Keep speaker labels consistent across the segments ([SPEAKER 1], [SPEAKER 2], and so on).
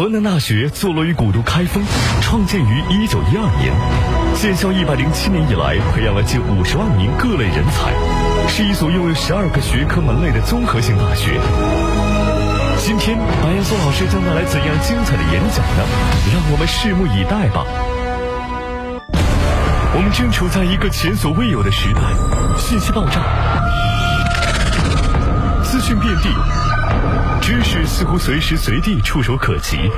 [SPEAKER 1] 河南大学坐落于古都开封，创建于一九一二年，建校一百零七年以来，培养了近五十万名各类人才，是一所拥有十二个学科门类的综合性大学。今天，白岩松老师将带来怎样精彩的演讲呢？让我们拭目以待吧。我们正处在一个前所未有的时代，信息爆炸，资讯遍地，知识似乎随时随地触手可及。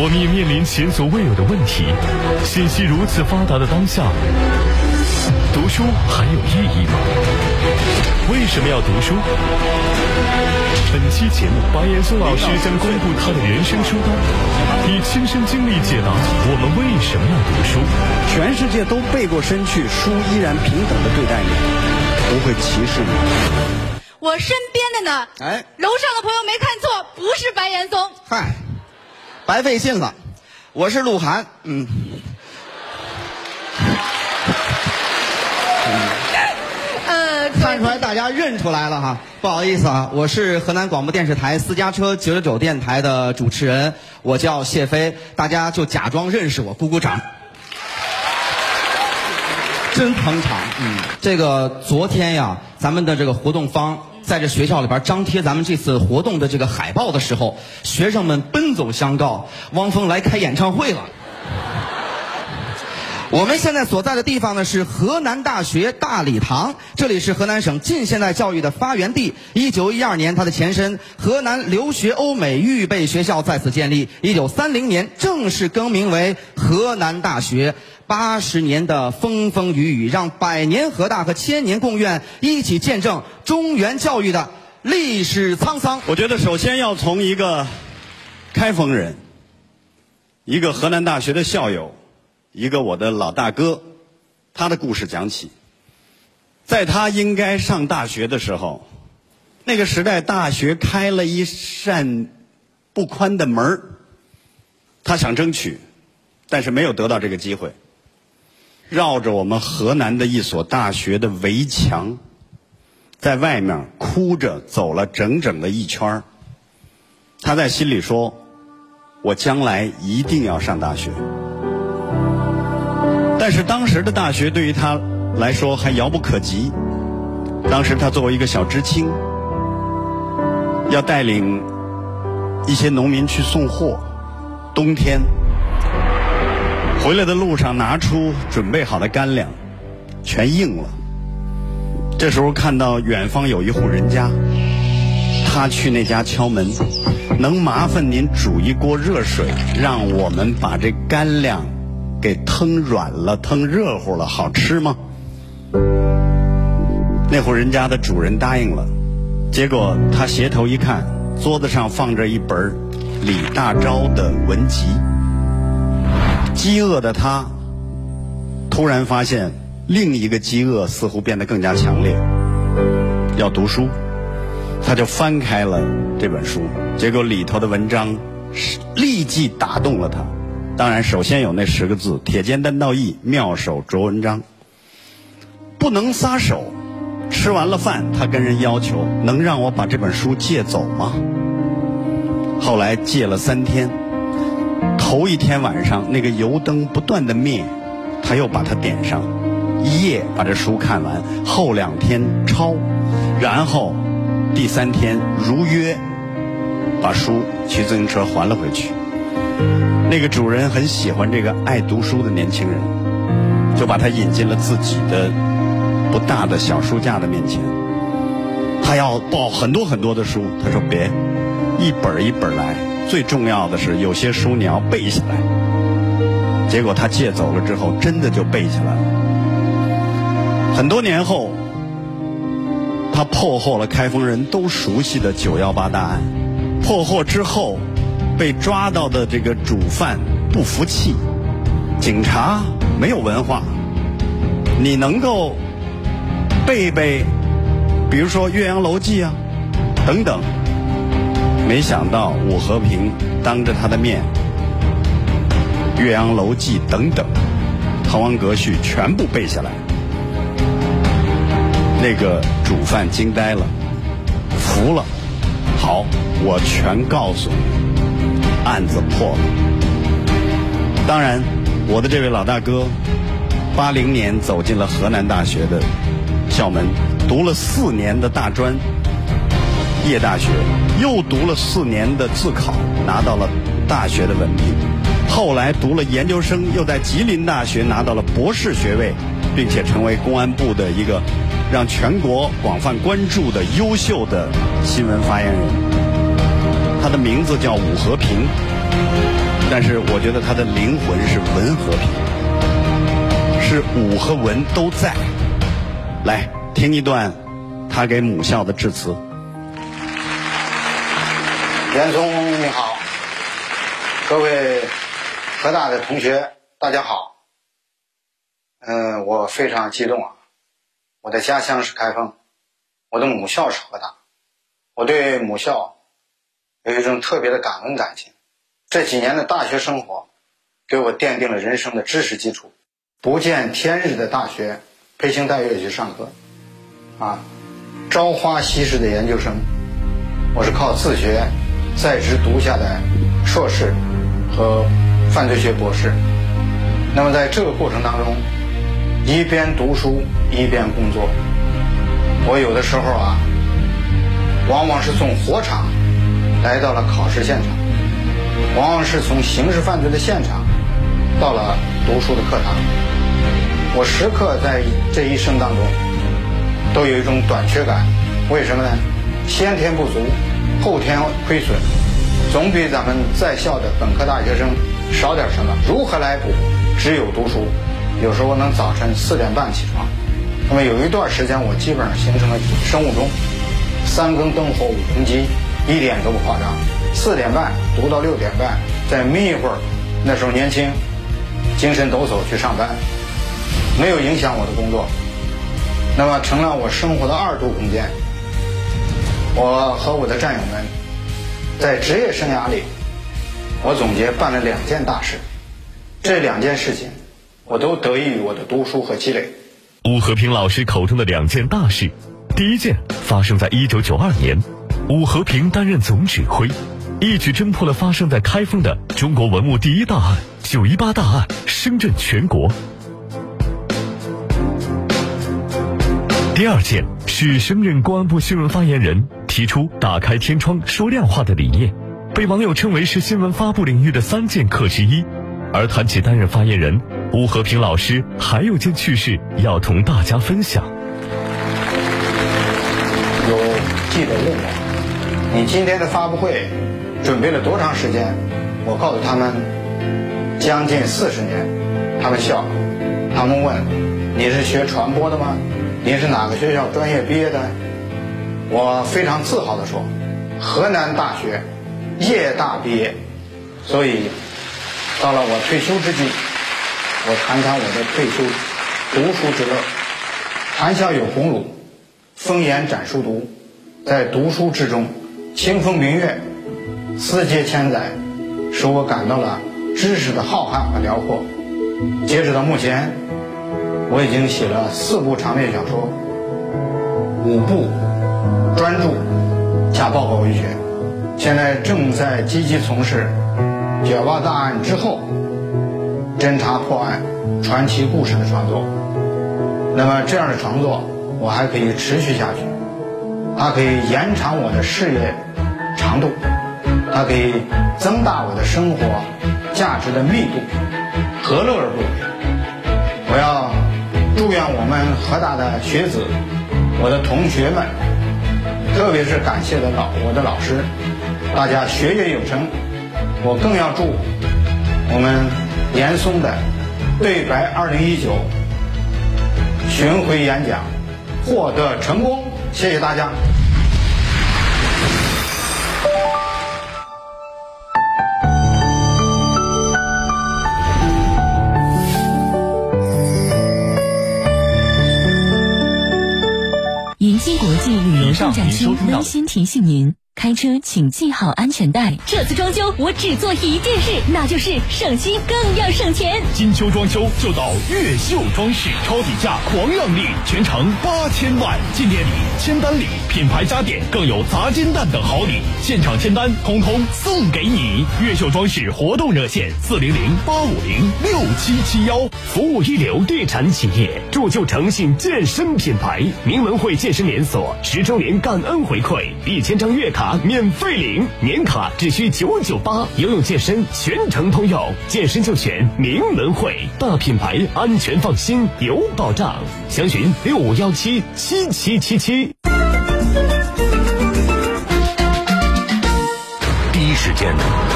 [SPEAKER 1] 我们也面临前所未有的问题：信息如此发达的当下，读书还有意义吗？为什么要读书？本期节目，白岩松老师将公布他的人生书单，以亲身经历解答我们为什么要读书。
[SPEAKER 2] 全世界都背过身去，书依然平等的对待你，不会歧视你。
[SPEAKER 3] 我身边的呢？
[SPEAKER 2] 哎，
[SPEAKER 3] 楼上的朋友没看错，不是白岩松。
[SPEAKER 2] 嗨，白费劲了。我是鹿晗，嗯。
[SPEAKER 3] 呃，
[SPEAKER 2] 看出来大家认出来了哈，不好意思啊，我是河南广播电视台私家车九九九电台的主持人，我叫谢飞，大家就假装认识我，鼓鼓掌。真捧场，嗯，这个昨天呀，咱们的这个活动方在这学校里边张贴咱们这次活动的这个海报的时候，学生们奔走相告，汪峰来开演唱会了。我们现在所在的地方呢是河南大学大礼堂，这里是河南省近现代教育的发源地。一九一二年，它的前身河南留学欧美预备学校在此建立。一九三零年正式更名为河南大学。八十年的风风雨雨，让百年河大和千年贡院一起见证中原教育的历史沧桑。
[SPEAKER 4] 我觉得首先要从一个开封人，一个河南大学的校友。一个我的老大哥，他的故事讲起。在他应该上大学的时候，那个时代大学开了一扇不宽的门他想争取，但是没有得到这个机会。绕着我们河南的一所大学的围墙，在外面哭着走了整整的一圈他在心里说：“我将来一定要上大学。”但是当时的大学对于他来说还遥不可及。当时他作为一个小知青，要带领一些农民去送货，冬天回来的路上拿出准备好的干粮，全硬了。这时候看到远方有一户人家，他去那家敲门，能麻烦您煮一锅热水，让我们把这干粮。给腾软了，腾热乎了，好吃吗？那户人家的主人答应了，结果他斜头一看，桌子上放着一本李大钊的文集。饥饿的他突然发现另一个饥饿似乎变得更加强烈，要读书，他就翻开了这本书，结果里头的文章是立即打动了他。当然，首先有那十个字：“铁肩担道义，妙手着文章。”不能撒手。吃完了饭，他跟人要求：“能让我把这本书借走吗？”后来借了三天。头一天晚上，那个油灯不断的灭，他又把它点上，一夜把这书看完。后两天抄，然后第三天如约把书骑自行车还了回去。那个主人很喜欢这个爱读书的年轻人，就把他引进了自己的不大的小书架的面前。他要抱很多很多的书，他说别，一本一本来。最重要的是，有些书你要背下来。结果他借走了之后，真的就背下来了。很多年后，他破获了开封人都熟悉的九幺八大案。破获之后。被抓到的这个主犯不服气，警察没有文化，你能够背背，比如说《岳阳楼记》啊，等等。没想到武和平当着他的面，《岳阳楼记》等等，《滕王阁序》全部背下来，那个主犯惊呆了，服了。好，我全告诉你，案子破了。当然，我的这位老大哥，八零年走进了河南大学的校门，读了四年的大专业大学，又读了四年的自考，拿到了大学的文凭。后来读了研究生，又在吉林大学拿到了博士学位，并且成为公安部的一个让全国广泛关注的优秀的新闻发言人。他的名字叫武和平，但是我觉得他的灵魂是文和平，是武和文都在。来听一段他给母校的致辞。
[SPEAKER 5] 严嵩你好，各位河大的同学，大家好。嗯，我非常激动啊！我的家乡是开封，我的母校是河大，我对母校有一种特别的感恩感情。这几年的大学生活，给我奠定了人生的知识基础。不见天日的大学，披星戴月去上课，啊，朝花夕拾的研究生，我是靠自学在职读下的硕士和犯罪学博士。那么在这个过程当中，一边读书一边工作，我有的时候啊，往往是从火场来到了考试现场，往往是从刑事犯罪的现场到了读书的课堂。我时刻在这一生当中都有一种短缺感，为什么呢？先天不足，后天亏损，总比咱们在校的本科大学生少点什么。如何来补？只有读书。有时候能早晨四点半起床，那么有一段时间我基本上形成了生物钟，三更灯火五更鸡，一点都不夸张。四点半读到六点半，再眯一会儿，那时候年轻，精神抖擞去上班。没有影响我的工作，那么成了我生活的二度空间。我和我的战友们在职业生涯里，我总结办了两件大事，这两件事情我都得益于我的读书和积累。
[SPEAKER 1] 武和平老师口中的两件大事，第一件发生在一九九二年，武和平担任总指挥，一举侦破了发生在开封的中国文物第一大案——九一八大案，声震全国。第二件是升任公安部新闻发言人，提出打开天窗说亮话的理念，被网友称为是新闻发布领域的三剑客之一。而谈起担任发言人，吴和平老师还有件趣事要同大家分享。
[SPEAKER 5] 有记者问我：“你今天的发布会准备了多长时间？”我告诉他们：“将近四十年。”他们笑，他们问：“你是学传播的吗？”你是哪个学校专业毕业的？我非常自豪地说，河南大学夜大毕业。所以，到了我退休之际，我谈谈我的退休读书之乐。谈笑有鸿儒，风言展书读，在读书之中，清风明月，思接千载，使我感到了知识的浩瀚和辽阔。截止到目前。我已经写了四部长篇小说，五部专著加报告文学，现在正在积极从事九八大案之后侦查破案传奇故事的创作。那么这样的创作，我还可以持续下去，它可以延长我的事业长度，它可以增大我的生活价值的密度，何乐而不为？我要。祝愿我们河大的学子，我的同学们，特别是感谢的老我的老师，大家学业有成。我更要祝我们严嵩的对白二零一九巡回演讲获得成功。谢谢大家。
[SPEAKER 6] 度假区温馨提醒您：开车请系好安全带。这次装修我只做一件事，那就是省心更要省钱。
[SPEAKER 1] 金秋装修就到越秀装饰，超底价狂让利，全程八千万，进店礼签单礼。品牌家电更有砸金蛋等好礼，现场签单通通送给你。越秀装饰活动热线：四零零八五零六七七幺。
[SPEAKER 7] 服务一流地产企业，铸就诚信健身品牌。明文汇健身连锁十周年感恩回馈，一千张月卡免费领，年卡只需九九八。游泳健身全程通用，健身就选明文汇，大品牌，安全放心，有保障。详询六五幺七七七七七。
[SPEAKER 8] 间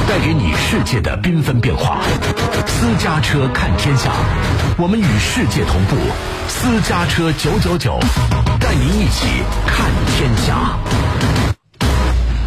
[SPEAKER 8] 带给你世界的缤纷变化。私家车看天下，我们与世界同步。私家车九九九，带您一起看天下。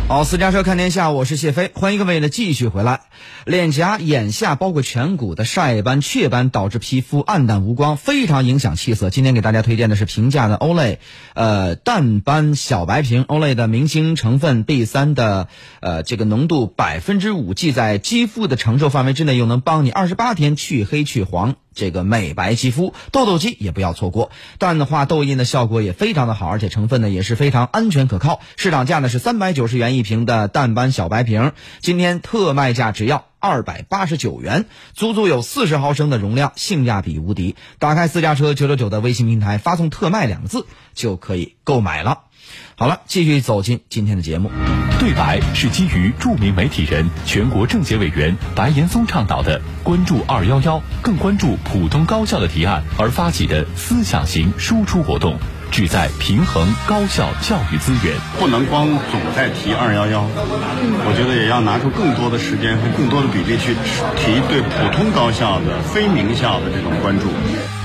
[SPEAKER 2] 好，私家车看天下，我是谢飞，欢迎各位呢继续回来。脸颊、眼下包括颧骨的晒斑、雀斑导致皮肤暗淡无光，非常影响气色。今天给大家推荐的是平价的 OLAY，，呃，淡斑小白瓶。OLAY 的明星成分 B 三的，呃，这个浓度百分之五，既在肌肤的承受范围之内，又能帮你二十八天去黑去黄。这个美白肌肤，痘痘肌也不要错过，淡化痘印的效果也非常的好，而且成分呢也是非常安全可靠。市场价呢是三百九十元一瓶的淡斑小白瓶，今天特卖价只要二百八十九元，足足有四十毫升的容量，性价比无敌。打开私家车九九九的微信平台，发送“特卖”两个字就可以购买了。好了，继续走进今天的节目。
[SPEAKER 1] 对白是基于著名媒体人、全国政协委员白岩松倡导的“关注二幺幺，更关注普通高校”的提案而发起的思想型输出活动，旨在平衡高校教育资源。
[SPEAKER 4] 不能光总在提二幺幺，我觉得也要拿出更多的时间和更多的比例去提对普通高校的、非名校的这种关注。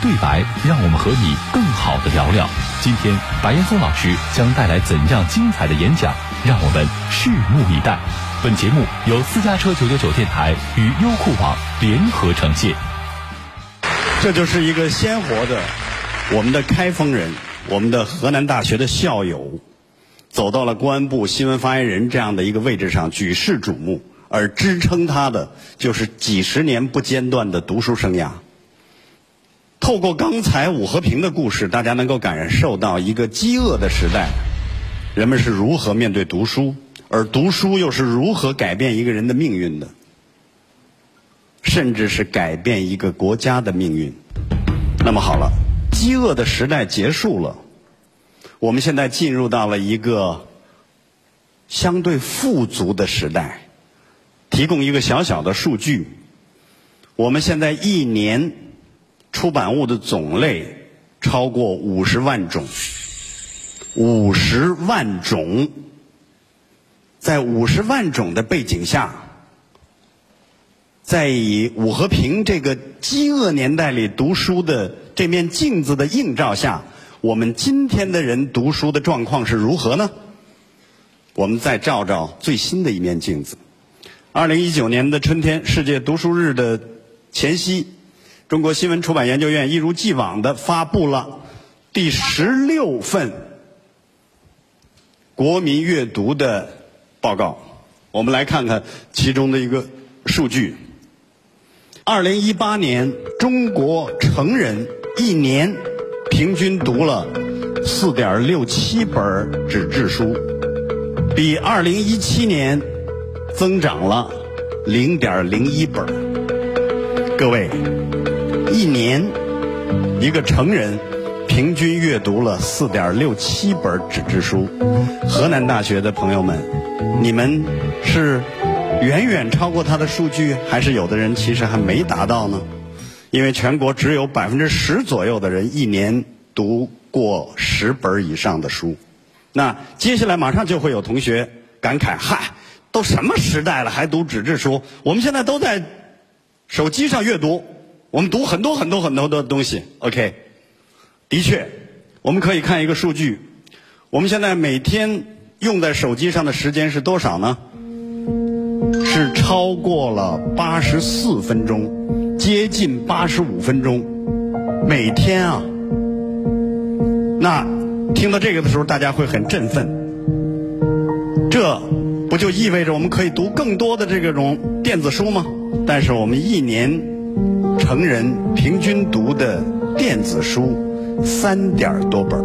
[SPEAKER 1] 对白，让我们和你更好的聊聊。今天，白岩松老师将带来怎样精彩的演讲？让我们拭目以待。本节目由私家车九九九电台与优酷网联合呈现。
[SPEAKER 4] 这就是一个鲜活的我们的开封人，我们的河南大学的校友，走到了公安部新闻发言人这样的一个位置上，举世瞩目。而支撑他的，就是几十年不间断的读书生涯。透过刚才武和平的故事，大家能够感受到一个饥饿的时代，人们是如何面对读书，而读书又是如何改变一个人的命运的，甚至是改变一个国家的命运。那么好了，饥饿的时代结束了，我们现在进入到了一个相对富足的时代。提供一个小小的数据，我们现在一年。出版物的种类超过五十万种，五十万种，在五十万种的背景下，在以武和平这个饥饿年代里读书的这面镜子的映照下，我们今天的人读书的状况是如何呢？我们再照照最新的一面镜子。二零一九年的春天，世界读书日的前夕。中国新闻出版研究院一如既往的发布了第十六份国民阅读的报告。我们来看看其中的一个数据：二零一八年，中国成人一年平均读了四点六七本纸质书，比二零一七年增长了零点零一本。各位。一年，一个成人平均阅读了四点六七本纸质书。河南大学的朋友们，你们是远远超过他的数据，还是有的人其实还没达到呢？因为全国只有百分之十左右的人一年读过十本以上的书。那接下来马上就会有同学感慨：嗨，都什么时代了，还读纸质书？我们现在都在手机上阅读。我们读很多很多很多的东西，OK，的确，我们可以看一个数据，我们现在每天用在手机上的时间是多少呢？是超过了八十四分钟，接近八十五分钟，每天啊。那听到这个的时候，大家会很振奋，这不就意味着我们可以读更多的这种电子书吗？但是我们一年。成人平均读的电子书三点多本儿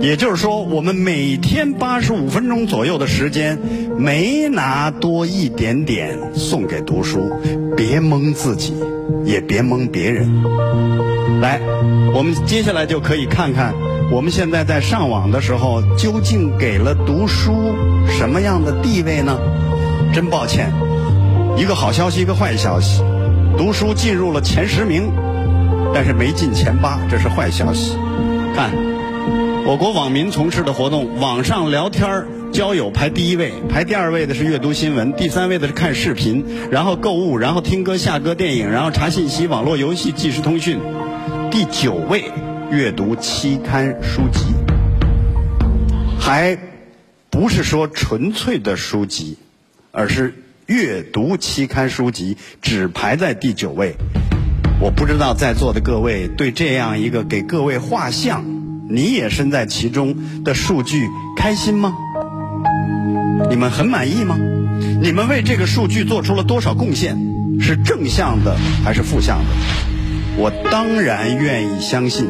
[SPEAKER 4] 也就是说，我们每天八十五分钟左右的时间，没拿多一点点送给读书，别蒙自己，也别蒙别人。来，我们接下来就可以看看，我们现在在上网的时候，究竟给了读书什么样的地位呢？真抱歉，一个好消息，一个坏消息，读书进入了前十名，但是没进前八，这是坏消息。看。我国网民从事的活动，网上聊天交友排第一位，排第二位的是阅读新闻，第三位的是看视频，然后购物，然后听歌、下歌、电影，然后查信息、网络游戏、即时通讯，第九位阅读期刊书籍，还不是说纯粹的书籍，而是阅读期刊书籍只排在第九位。我不知道在座的各位对这样一个给各位画像。你也身在其中的数据开心吗？你们很满意吗？你们为这个数据做出了多少贡献？是正向的还是负向的？我当然愿意相信，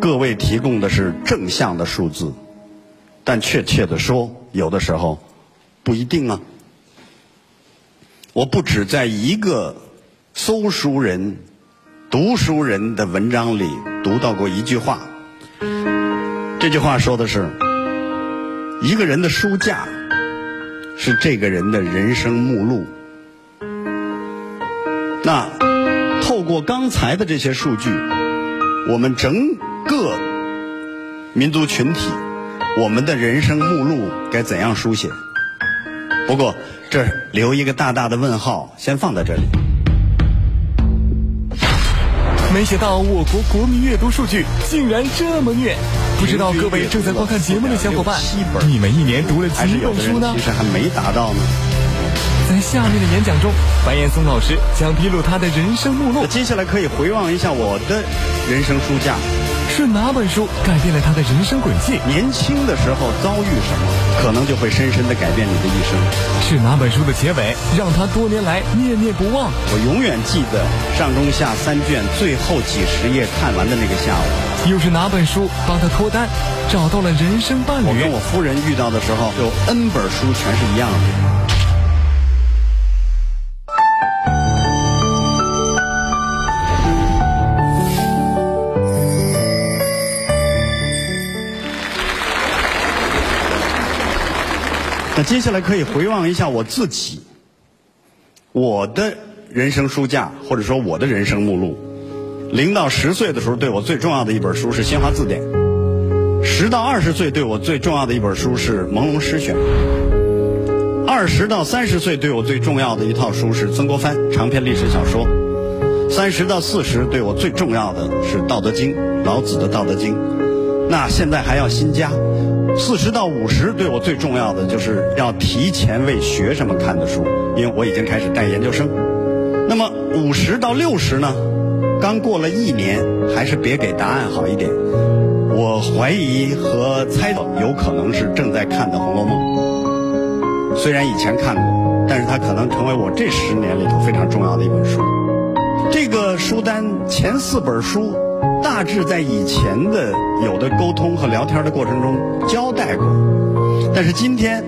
[SPEAKER 4] 各位提供的是正向的数字，但确切的说，有的时候不一定啊。我不止在一个搜书人、读书人的文章里读到过一句话。这句话说的是，一个人的书架是这个人的人生目录。那透过刚才的这些数据，我们整个民族群体，我们的人生目录该怎样书写？不过这留一个大大的问号，先放在这里。
[SPEAKER 1] 没想到我国国民阅读数据竟然这么虐，不知道各位正在观看节目的小伙伴，你们一年读了几本书呢？
[SPEAKER 4] 其实还没达到呢。
[SPEAKER 1] 在下面的演讲中，白岩松老师将披露他的人生目录。
[SPEAKER 4] 接下来可以回望一下我的人生书架。
[SPEAKER 1] 是哪本书改变了他的人生轨迹？
[SPEAKER 4] 年轻的时候遭遇什么，可能就会深深的改变你的一生。
[SPEAKER 1] 是哪本书的结尾让他多年来念念不忘？
[SPEAKER 4] 我永远记得上中下三卷最后几十页看完的那个下午。
[SPEAKER 1] 又是哪本书帮他脱单，找到了人生伴侣？
[SPEAKER 4] 我跟我夫人遇到的时候，有 N 本书全是一样的。那接下来可以回望一下我自己，我的人生书架，或者说我的人生目录。零到十岁的时候，对我最重要的一本书是《新华字典》；十到二十岁，对我最重要的一本书是《朦胧诗选》；二十到三十岁，对我最重要的一套书是曾国藩长篇历史小说；三十到四十，对我最重要的是《道德经》，老子的《道德经》。那现在还要新加。四十到五十，对我最重要的就是要提前为学生们看的书，因为我已经开始带研究生。那么五十到六十呢？刚过了一年，还是别给答案好一点。我怀疑和猜到有可能是正在看的《红楼梦》，虽然以前看过，但是它可能成为我这十年里头非常重要的一本书。这个书单前四本书。大致在以前的有的沟通和聊天的过程中交代过，但是今天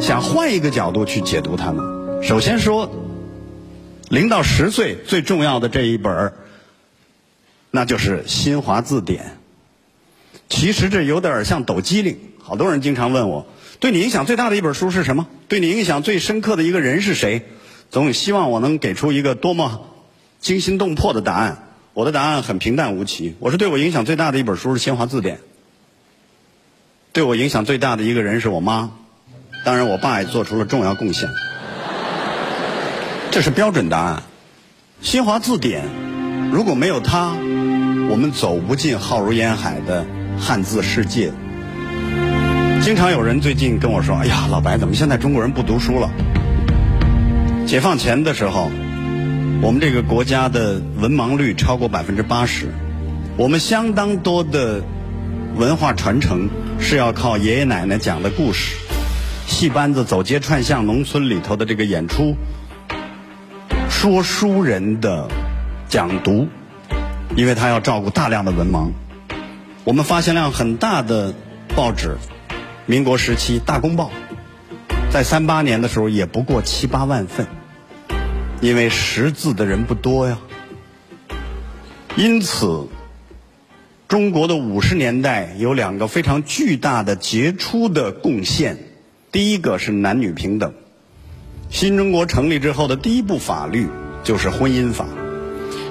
[SPEAKER 4] 想换一个角度去解读它们。首先说，零到十岁最重要的这一本那就是《新华字典》。其实这有点像抖机灵，好多人经常问我，对你影响最大的一本书是什么？对你影响最深刻的一个人是谁？总希望我能给出一个多么惊心动魄的答案。我的答案很平淡无奇。我说，对我影响最大的一本书是《新华字典》。对我影响最大的一个人是我妈，当然我爸也做出了重要贡献。这是标准答案。《新华字典》如果没有它，我们走不进浩如烟海的汉字世界。经常有人最近跟我说：“哎呀，老白，怎么现在中国人不读书了？”解放前的时候。我们这个国家的文盲率超过百分之八十，我们相当多的文化传承是要靠爷爷奶奶讲的故事，戏班子走街串巷，农村里头的这个演出，说书人的讲读，因为他要照顾大量的文盲，我们发现量很大的报纸，民国时期《大公报》，在三八年的时候也不过七八万份，因为识字的人不多呀。因此，中国的五十年代有两个非常巨大的杰出的贡献，第一个是男女平等。新中国成立之后的第一部法律就是婚姻法，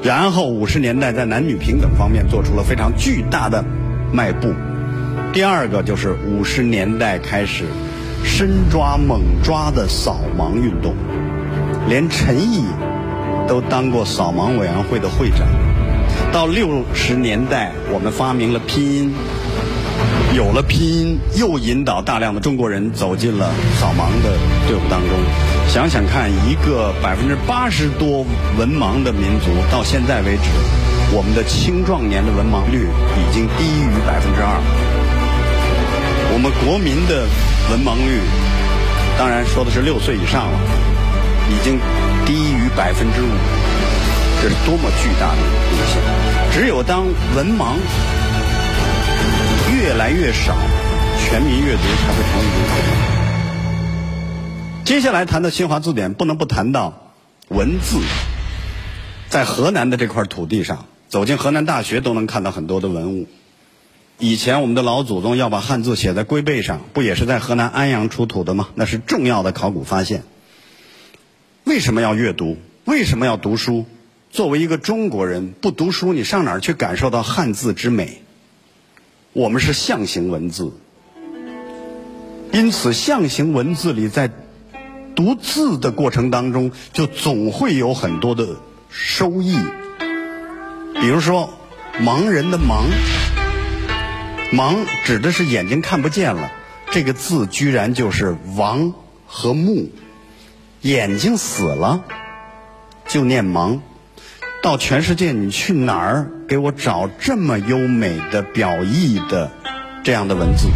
[SPEAKER 4] 然后五十年代在男女平等方面做出了非常巨大的迈步。第二个就是五十年代开始深抓猛抓的扫盲运动，连陈毅都当过扫盲委员会的会长。到六十年代，我们发明了拼音，有了拼音，又引导大量的中国人走进了扫盲的队伍当中。想想看，一个百分之八十多文盲的民族，到现在为止，我们的青壮年的文盲率已经低于百分之二。我们国民的文盲率，当然说的是六岁以上了，已经低于百分之五。这是多么巨大的贡献！只有当文盲越来越少，全民阅读才会成为。接下来谈到新华字典，不能不谈到文字。在河南的这块土地上，走进河南大学都能看到很多的文物。以前我们的老祖宗要把汉字写在龟背上，不也是在河南安阳出土的吗？那是重要的考古发现。为什么要阅读？为什么要读书？作为一个中国人，不读书，你上哪儿去感受到汉字之美？我们是象形文字，因此象形文字里，在读字的过程当中，就总会有很多的收益。比如说，盲人的“盲”，“盲”指的是眼睛看不见了，这个字居然就是“王”和“木”，眼睛死了就念“盲”。到全世界，你去哪儿给我找这么优美的表意的这样的文字？